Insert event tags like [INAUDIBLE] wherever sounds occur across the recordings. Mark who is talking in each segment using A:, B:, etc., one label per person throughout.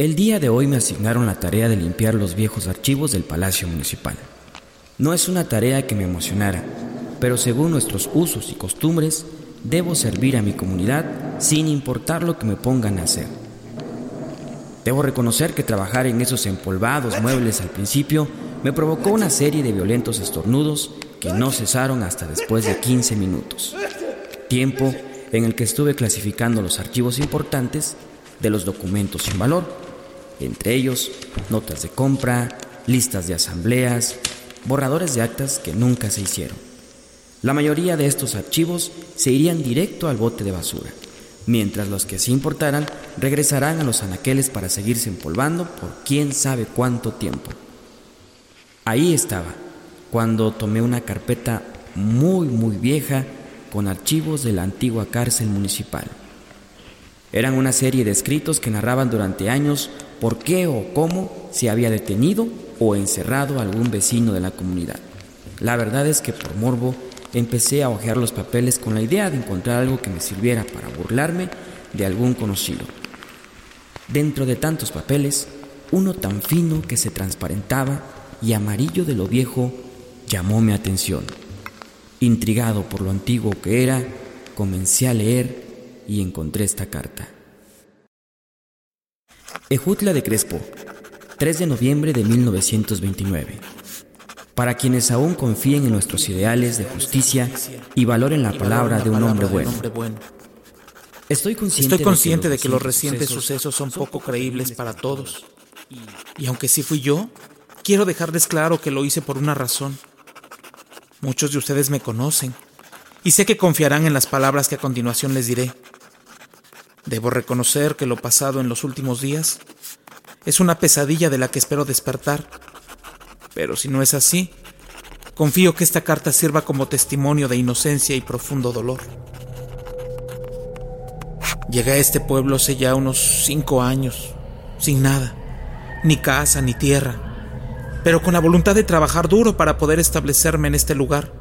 A: El día de hoy me asignaron la tarea de limpiar los viejos archivos del Palacio Municipal. No es una tarea que me emocionara, pero según nuestros usos y costumbres, debo servir a mi comunidad sin importar lo que me pongan a hacer. Debo reconocer que trabajar en esos empolvados muebles al principio me provocó una serie de violentos estornudos que no cesaron hasta después de 15 minutos. Tiempo en el que estuve clasificando los archivos importantes de los documentos sin valor, entre ellos notas de compra, listas de asambleas, borradores de actas que nunca se hicieron. La mayoría de estos archivos se irían directo al bote de basura, mientras los que sí importaran regresarán a los anaqueles para seguirse empolvando por quién sabe cuánto tiempo. Ahí estaba, cuando tomé una carpeta muy, muy vieja con archivos de la antigua cárcel municipal. Eran una serie de escritos que narraban durante años por qué o cómo se había detenido o encerrado a algún vecino de la comunidad. La verdad es que por morbo empecé a hojear los papeles con la idea de encontrar algo que me sirviera para burlarme de algún conocido. Dentro de tantos papeles, uno tan fino que se transparentaba y amarillo de lo viejo llamó mi atención. Intrigado por lo antiguo que era, comencé a leer y encontré esta carta. Ejutla de Crespo, 3 de noviembre de 1929. Para quienes aún confíen en nuestros ideales de justicia y valoren la palabra de un hombre bueno. Estoy consciente,
B: Estoy consciente de que los recientes sucesos son poco creíbles para todos. Y aunque sí fui yo, quiero dejarles claro que lo hice por una razón. Muchos de ustedes me conocen y sé que confiarán en las palabras que a continuación les diré. Debo reconocer que lo pasado en los últimos días es una pesadilla de la que espero despertar. Pero si no es así, confío que esta carta sirva como testimonio de inocencia y profundo dolor. Llegué a este pueblo hace ya unos cinco años, sin nada, ni casa ni tierra, pero con la voluntad de trabajar duro para poder establecerme en este lugar.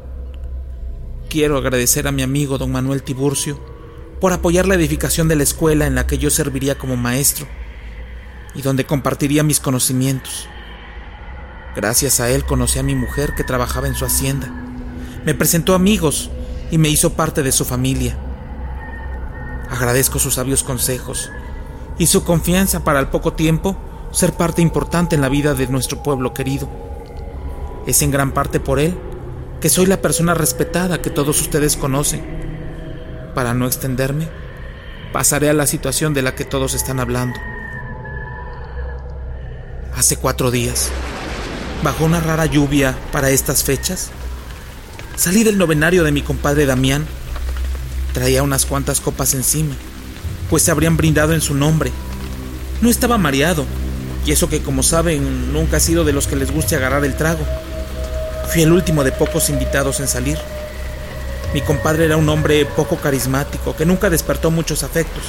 B: Quiero agradecer a mi amigo don Manuel Tiburcio por apoyar la edificación de la escuela en la que yo serviría como maestro y donde compartiría mis conocimientos. Gracias a él conocí a mi mujer que trabajaba en su hacienda. Me presentó amigos y me hizo parte de su familia. Agradezco sus sabios consejos y su confianza para al poco tiempo ser parte importante en la vida de nuestro pueblo querido. Es en gran parte por él que soy la persona respetada que todos ustedes conocen. Para no extenderme, pasaré a la situación de la que todos están hablando. Hace cuatro días, bajo una rara lluvia para estas fechas, salí del novenario de mi compadre Damián. Traía unas cuantas copas encima, pues se habrían brindado en su nombre. No estaba mareado, y eso que como saben nunca ha sido de los que les guste agarrar el trago. Fui el último de pocos invitados en salir. Mi compadre era un hombre poco carismático que nunca despertó muchos afectos.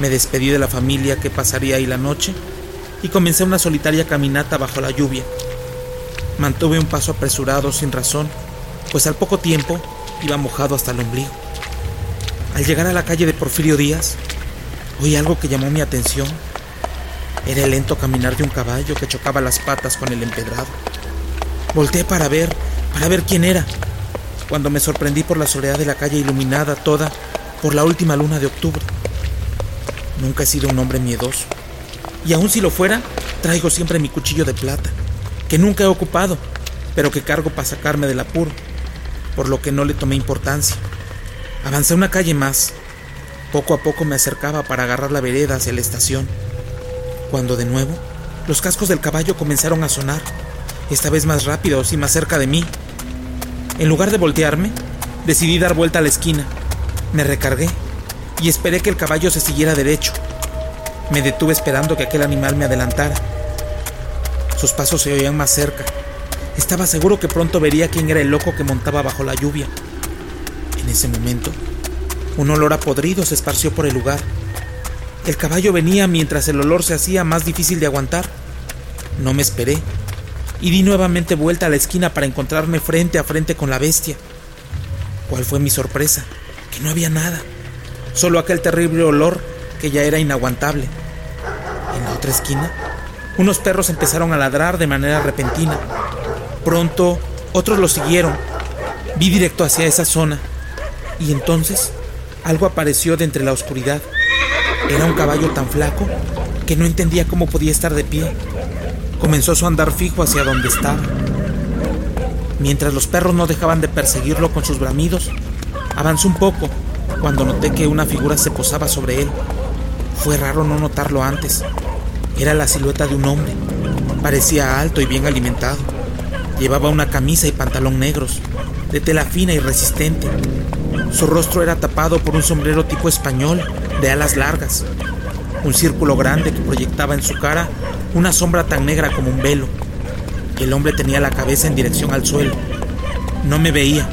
B: Me despedí de la familia que pasaría ahí la noche y comencé una solitaria caminata bajo la lluvia. Mantuve un paso apresurado sin razón, pues al poco tiempo iba mojado hasta el ombligo. Al llegar a la calle de Porfirio Díaz, oí algo que llamó mi atención. Era el lento caminar de un caballo que chocaba las patas con el empedrado. Volté para ver, para ver quién era, cuando me sorprendí por la soledad de la calle iluminada toda por la última luna de octubre. Nunca he sido un hombre miedoso, y aun si lo fuera, traigo siempre mi cuchillo de plata, que nunca he ocupado, pero que cargo para sacarme del apuro, por lo que no le tomé importancia. Avancé una calle más. Poco a poco me acercaba para agarrar la vereda hacia la estación, cuando de nuevo Los cascos del caballo comenzaron a sonar, esta vez más rápidos y más cerca de mí. En lugar de voltearme, decidí dar vuelta a la esquina. Me recargué y esperé que el caballo se siguiera derecho. Me detuve esperando que aquel animal me adelantara. Sus pasos se oían más cerca. Estaba seguro que pronto vería quién era el loco que montaba bajo la lluvia. En ese momento, un olor a podrido se esparció por el lugar. El caballo venía mientras el olor se hacía más difícil de aguantar. No me esperé y di nuevamente vuelta a la esquina para encontrarme frente a frente con la bestia. ¿Cuál fue mi sorpresa? Que no había nada, solo aquel terrible olor que ya era inaguantable. En la otra esquina, unos perros empezaron a ladrar de manera repentina. Pronto, otros lo siguieron. Vi directo hacia esa zona y entonces algo apareció de entre la oscuridad. Era un caballo tan flaco que no entendía cómo podía estar de pie. Comenzó su andar fijo hacia donde estaba. Mientras los perros no dejaban de perseguirlo con sus bramidos, avanzó un poco cuando noté que una figura se posaba sobre él. Fue raro no notarlo antes. Era la silueta de un hombre. Parecía alto y bien alimentado. Llevaba una camisa y pantalón negros, de tela fina y resistente. Su rostro era tapado por un sombrero tipo español, de alas largas. Un círculo grande que proyectaba en su cara una sombra tan negra como un velo. El hombre tenía la cabeza en dirección al suelo. No me veía,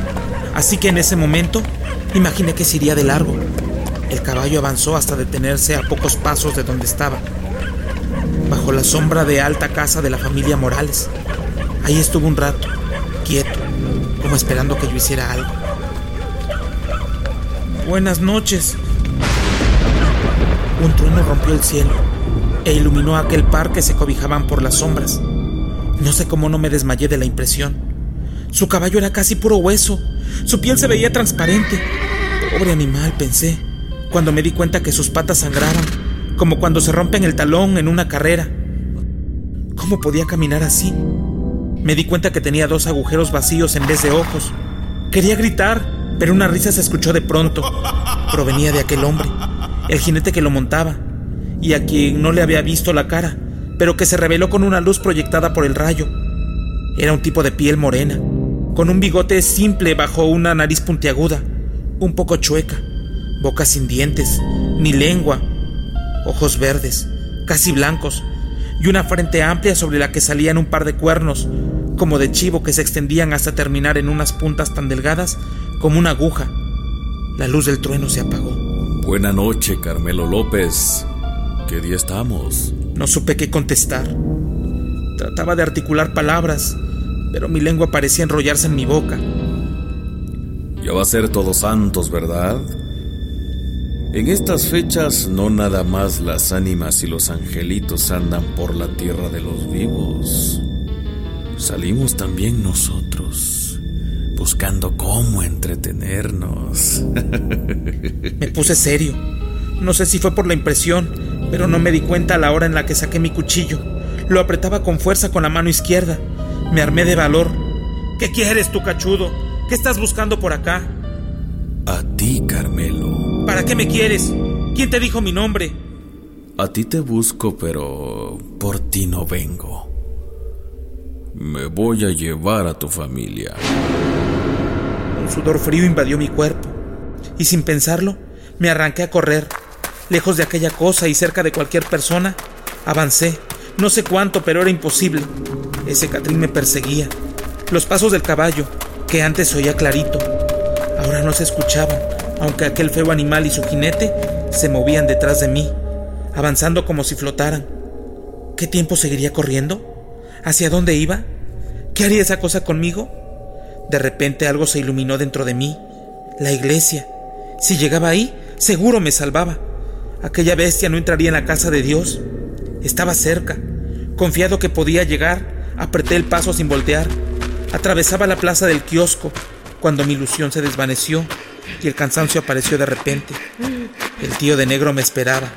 B: así que en ese momento imaginé que se iría de largo. El caballo avanzó hasta detenerse a pocos pasos de donde estaba, bajo la sombra de alta casa de la familia Morales. Ahí estuvo un rato, quieto, como esperando que yo hiciera algo. Buenas noches. Un trueno rompió el cielo e iluminó aquel par que se cobijaban por las sombras. No sé cómo no me desmayé de la impresión. Su caballo era casi puro hueso. Su piel se veía transparente. Pobre animal, pensé, cuando me di cuenta que sus patas sangraban, como cuando se rompen el talón en una carrera. ¿Cómo podía caminar así? Me di cuenta que tenía dos agujeros vacíos en vez de ojos. Quería gritar, pero una risa se escuchó de pronto. Provenía de aquel hombre, el jinete que lo montaba, y a quien no le había visto la cara, pero que se reveló con una luz proyectada por el rayo. Era un tipo de piel morena, con un bigote simple bajo una nariz puntiaguda, un poco chueca, boca sin dientes, ni lengua, ojos verdes, casi blancos, y una frente amplia sobre la que salían un par de cuernos, como de chivo que se extendían hasta terminar en unas puntas tan delgadas como una aguja. La luz del trueno se apagó.
C: Buena noche, Carmelo López. ¿Qué día estamos?
B: No supe qué contestar. Trataba de articular palabras, pero mi lengua parecía enrollarse en mi boca.
C: Ya va a ser Todos Santos, ¿verdad? En estas fechas no nada más las ánimas y los angelitos andan por la tierra de los vivos. Salimos también nosotros, buscando cómo entretenernos. [LAUGHS]
B: Me puse serio. No sé si fue por la impresión, pero no me di cuenta a la hora en la que saqué mi cuchillo. Lo apretaba con fuerza con la mano izquierda. Me armé de valor. ¿Qué quieres tú, cachudo? ¿Qué estás buscando por acá?
C: A ti, Carmelo.
B: ¿Para qué me quieres? ¿Quién te dijo mi nombre?
C: A ti te busco, pero por ti no vengo. Me voy a llevar a tu familia.
B: Un sudor frío invadió mi cuerpo, y sin pensarlo, me arranqué a correr. Lejos de aquella cosa y cerca de cualquier persona, avancé. No sé cuánto, pero era imposible. Ese Catrín me perseguía. Los pasos del caballo, que antes oía clarito, ahora no se escuchaban aunque aquel feo animal y su jinete se movían detrás de mí, avanzando como si flotaran. ¿Qué tiempo seguiría corriendo? ¿Hacia dónde iba? ¿Qué haría esa cosa conmigo? De repente algo se iluminó dentro de mí. La iglesia. Si llegaba ahí, seguro me salvaba. Aquella bestia no entraría en la casa de Dios. Estaba cerca. Confiado que podía llegar, apreté el paso sin voltear. Atravesaba la plaza del kiosco cuando mi ilusión se desvaneció y el cansancio apareció de repente. El tío de negro me esperaba,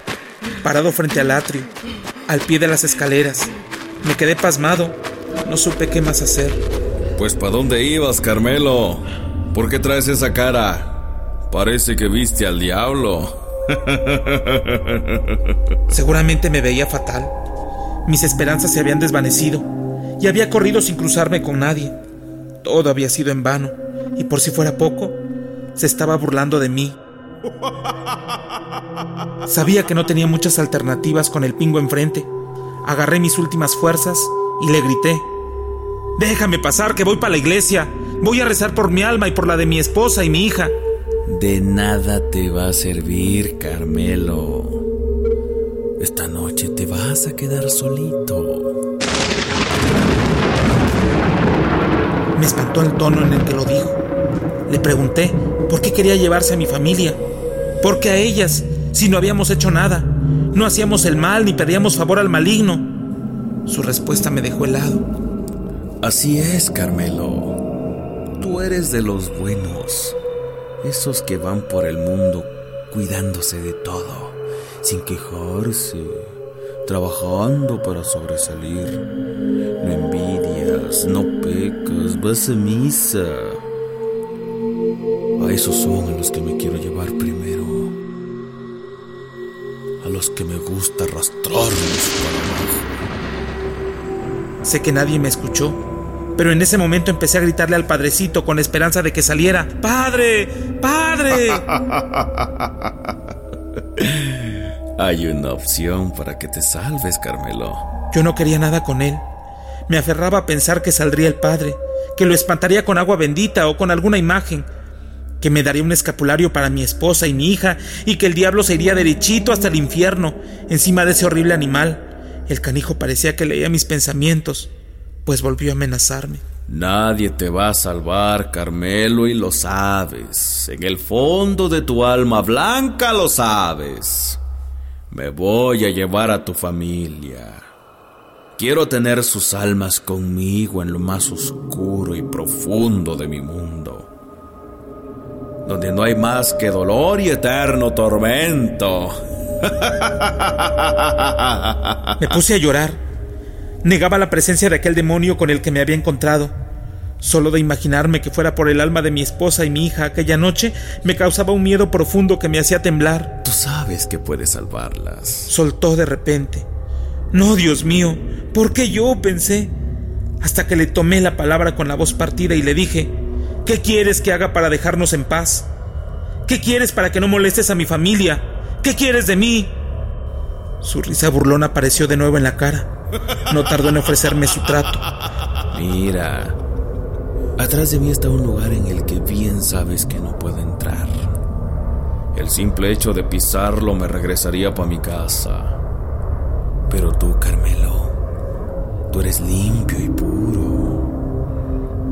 B: parado frente al atrio, al pie de las escaleras. Me quedé pasmado, no supe qué más hacer.
C: Pues ¿para dónde ibas, Carmelo? ¿Por qué traes esa cara? Parece que viste al diablo. [LAUGHS]
B: Seguramente me veía fatal. Mis esperanzas se habían desvanecido y había corrido sin cruzarme con nadie. Todo había sido en vano y por si fuera poco, se estaba burlando de mí. Sabía que no tenía muchas alternativas con el pingo enfrente. Agarré mis últimas fuerzas y le grité. Déjame pasar, que voy para la iglesia. Voy a rezar por mi alma y por la de mi esposa y mi hija.
C: De nada te va a servir, Carmelo. Esta noche te vas a quedar solito.
B: Me espantó el tono en el que lo dijo. Le pregunté por qué quería llevarse a mi familia. ¿Por qué a ellas? Si no habíamos hecho nada. No hacíamos el mal ni pedíamos favor al maligno. Su respuesta me dejó helado.
C: Así es, Carmelo. Tú eres de los buenos. Esos que van por el mundo cuidándose de todo, sin quejarse, trabajando para sobresalir. No envidias, no pecas, vas a misa. A esos son a los que me quiero llevar primero. A los que me gusta arrastrarlos para abajo.
B: Sé que nadie me escuchó, pero en ese momento empecé a gritarle al padrecito con la esperanza de que saliera. ¡Padre! ¡Padre! [LAUGHS]
C: Hay una opción para que te salves, Carmelo.
B: Yo no quería nada con él. Me aferraba a pensar que saldría el padre, que lo espantaría con agua bendita o con alguna imagen, que me daría un escapulario para mi esposa y mi hija y que el diablo se iría derechito hasta el infierno, encima de ese horrible animal. El canijo parecía que leía mis pensamientos, pues volvió a amenazarme.
C: Nadie te va a salvar, Carmelo, y lo sabes. En el fondo de tu alma blanca lo sabes. Me voy a llevar a tu familia. Quiero tener sus almas conmigo en lo más oscuro y profundo de mi mundo, donde no hay más que dolor y eterno tormento. [LAUGHS]
B: Me puse a llorar. Negaba la presencia de aquel demonio con el que me había encontrado. Solo de imaginarme que fuera por el alma de mi esposa y mi hija aquella noche me causaba un miedo profundo que me hacía temblar.
C: Tú sabes que puedes salvarlas.
B: Soltó de repente. No, Dios mío, ¿por qué yo? pensé. Hasta que le tomé la palabra con la voz partida y le dije, ¿qué quieres que haga para dejarnos en paz? ¿Qué quieres para que no molestes a mi familia? ¿Qué quieres de mí? Su risa burlona apareció de nuevo en la cara. No tardó en ofrecerme su trato.
C: Mira, atrás de mí está un lugar en el que bien sabes que no puedo entrar. El simple hecho de pisarlo me regresaría para mi casa. Pero tú, Carmelo, tú eres limpio y puro.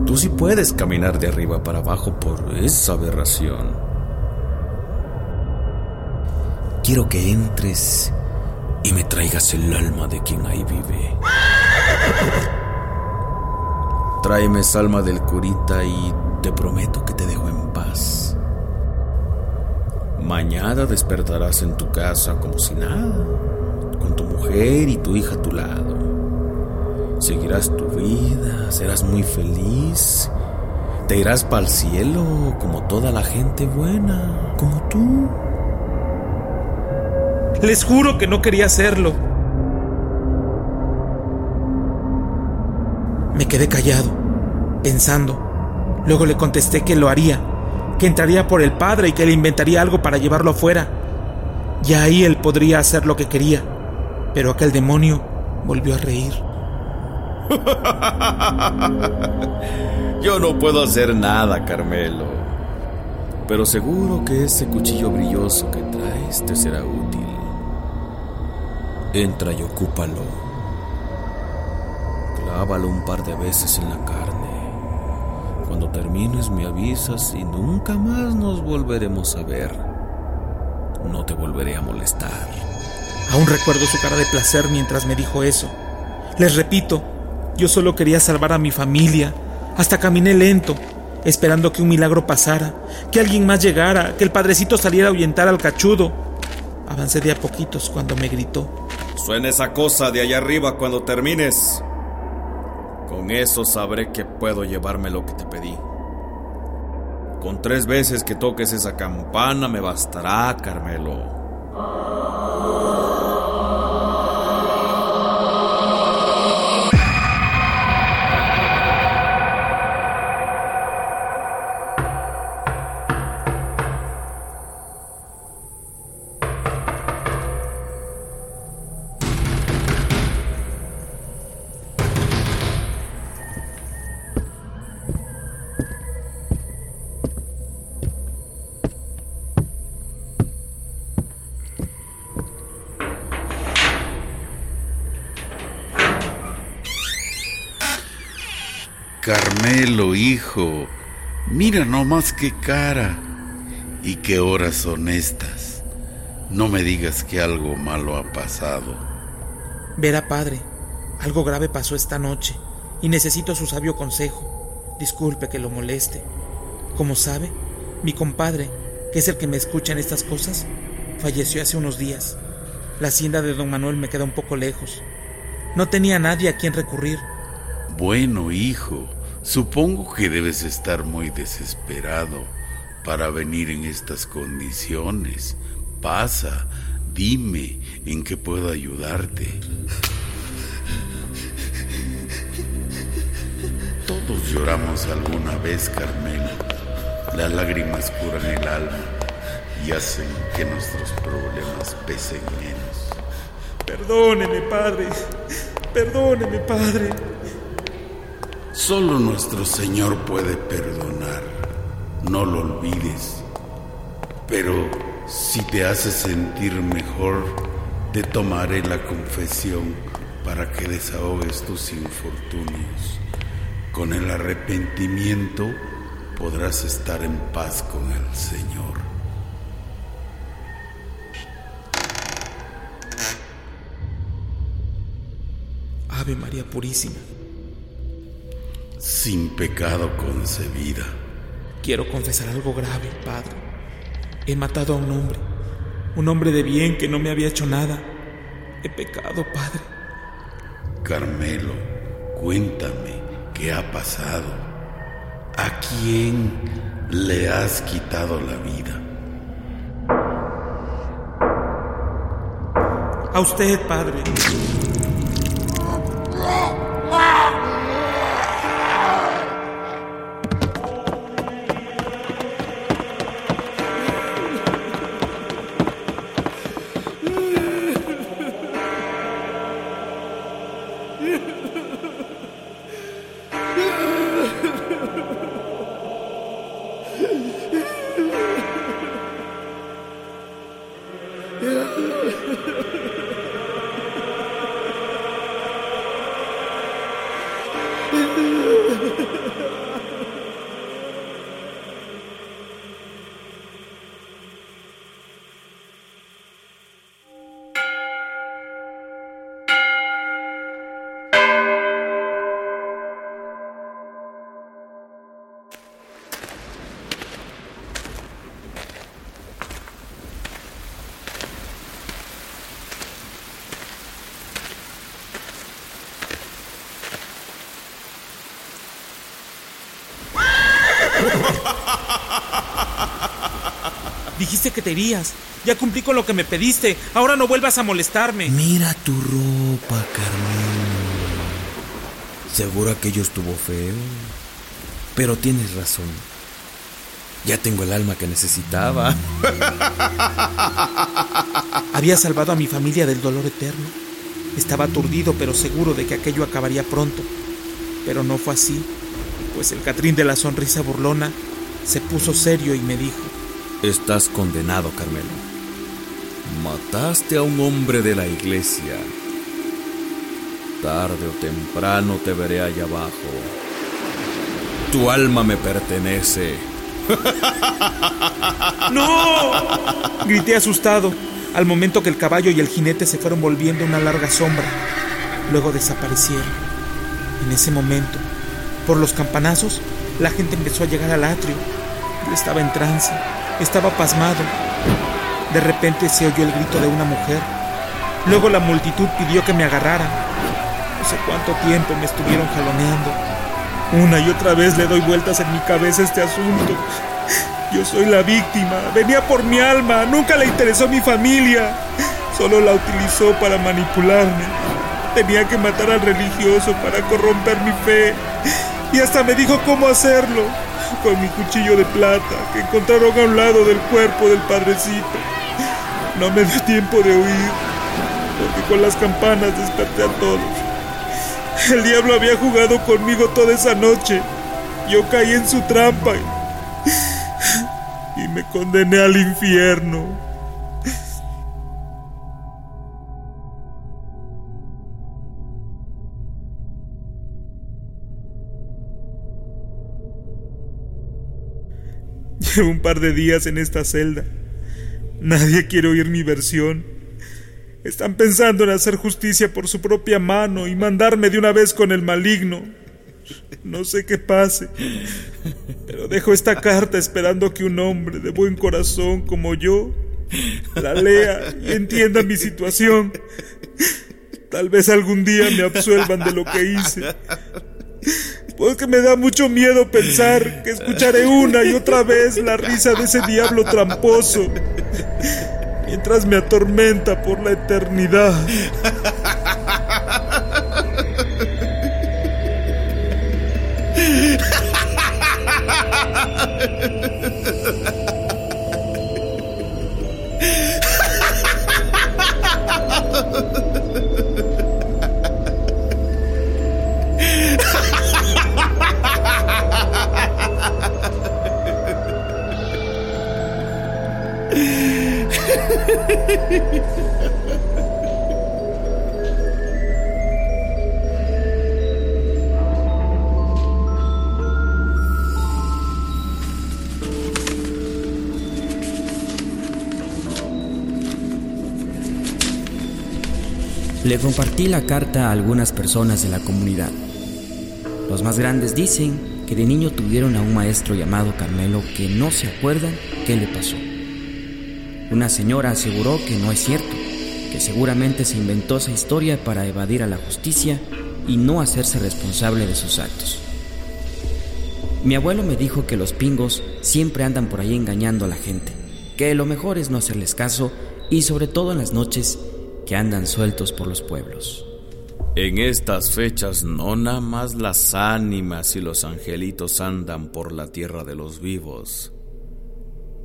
C: Tú sí puedes caminar de arriba para abajo por esa aberración. Quiero que entres y me traigas el alma de quien ahí vive. Tráeme esa alma del curita y te prometo que te dejo en paz. Mañana despertarás en tu casa como si nada, con tu mujer y tu hija a tu lado. Seguirás tu vida, serás muy feliz. Te irás para el cielo como toda la gente buena, como tú.
B: Les juro que no quería hacerlo. Me quedé callado, pensando. Luego le contesté que lo haría, que entraría por el padre y que le inventaría algo para llevarlo afuera. Y ahí él podría hacer lo que quería. Pero aquel demonio volvió a reír. [LAUGHS]
C: Yo no puedo hacer nada, Carmelo. Pero seguro que ese cuchillo brilloso que traes te será útil. Entra y ocúpalo. Clávalo un par de veces en la carne. Cuando termines me avisas y nunca más nos volveremos a ver. No te volveré a molestar.
B: Aún recuerdo su cara de placer mientras me dijo eso. Les repito, yo solo quería salvar a mi familia. Hasta caminé lento, esperando que un milagro pasara, que alguien más llegara, que el padrecito saliera a ahuyentar al cachudo. Avancé de a poquitos cuando me gritó.
C: Suena esa cosa de allá arriba cuando termines. Con eso sabré que puedo llevarme lo que te pedí. Con tres veces que toques esa campana me bastará, Carmelo.
D: Carmelo, hijo, mira nomás qué cara. ¿Y qué horas son estas? No me digas que algo malo ha pasado.
B: Verá, padre, algo grave pasó esta noche y necesito su sabio consejo. Disculpe que lo moleste. Como sabe, mi compadre, que es el que me escucha en estas cosas, falleció hace unos días. La hacienda de don Manuel me queda un poco lejos. No tenía nadie a quien recurrir.
D: Bueno, hijo, supongo que debes estar muy desesperado para venir en estas condiciones. Pasa, dime en qué puedo ayudarte. Todos lloramos alguna vez, Carmelo. Las lágrimas curan el alma y hacen que nuestros problemas pesen menos.
B: Perdóneme, padre. Perdóneme, padre.
D: Solo nuestro Señor puede perdonar. No lo olvides. Pero si te hace sentir mejor, te tomaré la confesión para que desahogues tus infortunios. Con el arrepentimiento podrás estar en paz con el Señor.
B: Ave María Purísima.
D: Sin pecado concebida.
B: Quiero confesar algo grave, Padre. He matado a un hombre, un hombre de bien que no me había hecho nada. He pecado, Padre.
D: Carmelo, cuéntame qué ha pasado. ¿A quién le has quitado la vida?
B: A usted, Padre. Yeah. [LAUGHS] Dijiste que te irías. Ya cumplí con lo que me pediste. Ahora no vuelvas a molestarme.
A: Mira tu ropa, Carmen. Seguro aquello estuvo feo. Pero tienes razón. Ya tengo el alma que necesitaba. [LAUGHS]
B: Había salvado a mi familia del dolor eterno. Estaba aturdido, pero seguro de que aquello acabaría pronto. Pero no fue así, pues el Catrín de la sonrisa burlona se puso serio y me dijo:
C: Estás condenado, Carmelo. Mataste a un hombre de la iglesia. Tarde o temprano te veré allá abajo. Tu alma me pertenece. [LAUGHS]
B: ¡No! Grité asustado al momento que el caballo y el jinete se fueron volviendo una larga sombra. Luego desaparecieron. En ese momento, por los campanazos, la gente empezó a llegar al atrio. Estaba en trance, estaba pasmado. De repente se oyó el grito de una mujer. Luego la multitud pidió que me agarraran. No sé cuánto tiempo me estuvieron jaloneando. Una y otra vez le doy vueltas en mi cabeza este asunto. Yo soy la víctima. Venía por mi alma. Nunca le interesó mi familia. Solo la utilizó para manipularme. Tenía que matar al religioso para corromper mi fe. Y hasta me dijo cómo hacerlo. Con mi cuchillo de plata que encontraron a un lado del cuerpo del padrecito. No me dio tiempo de huir. Porque con las campanas desperté a todos. El diablo había jugado conmigo toda esa noche. Yo caí en su trampa y me condené al infierno. [LAUGHS] Un par de días en esta celda. Nadie quiere oír mi versión. Están pensando en hacer justicia por su propia mano y mandarme de una vez con el maligno. No sé qué pase, pero dejo esta carta esperando que un hombre de buen corazón como yo la lea y entienda mi situación. Tal vez algún día me absuelvan de lo que hice. Porque me da mucho miedo pensar que escucharé una y otra vez la risa de ese diablo tramposo mientras me atormenta por la eternidad.
A: Le compartí la carta a algunas personas de la comunidad. Los más grandes dicen que de niño tuvieron a un maestro llamado Carmelo que no se acuerdan qué le pasó. Una señora aseguró que no es cierto, que seguramente se inventó esa historia para evadir a la justicia y no hacerse responsable de sus actos. Mi abuelo me dijo que los pingos siempre andan por ahí engañando a la gente, que lo mejor es no hacerles caso y sobre todo en las noches que andan sueltos por los pueblos.
C: En estas fechas no nada más las ánimas y los angelitos andan por la tierra de los vivos.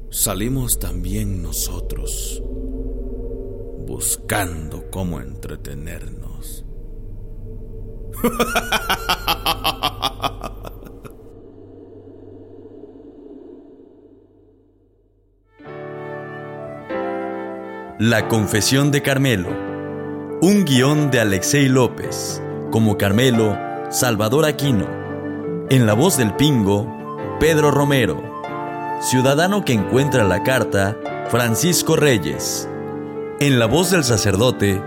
C: Salimos también nosotros, buscando cómo entretenernos. [LAUGHS] [LAUGHS]
E: La confesión de Carmelo. Un guion de Alexei López. Como Carmelo, Salvador Aquino. En la voz del Pingo, Pedro Romero. Ciudadano que encuentra la carta, Francisco Reyes. En la voz del sacerdote,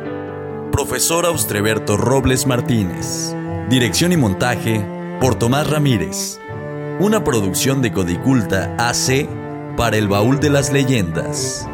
E: profesor Austreberto Robles Martínez. Dirección y montaje, por Tomás Ramírez. Una producción de Codiculta AC para el baúl de las leyendas.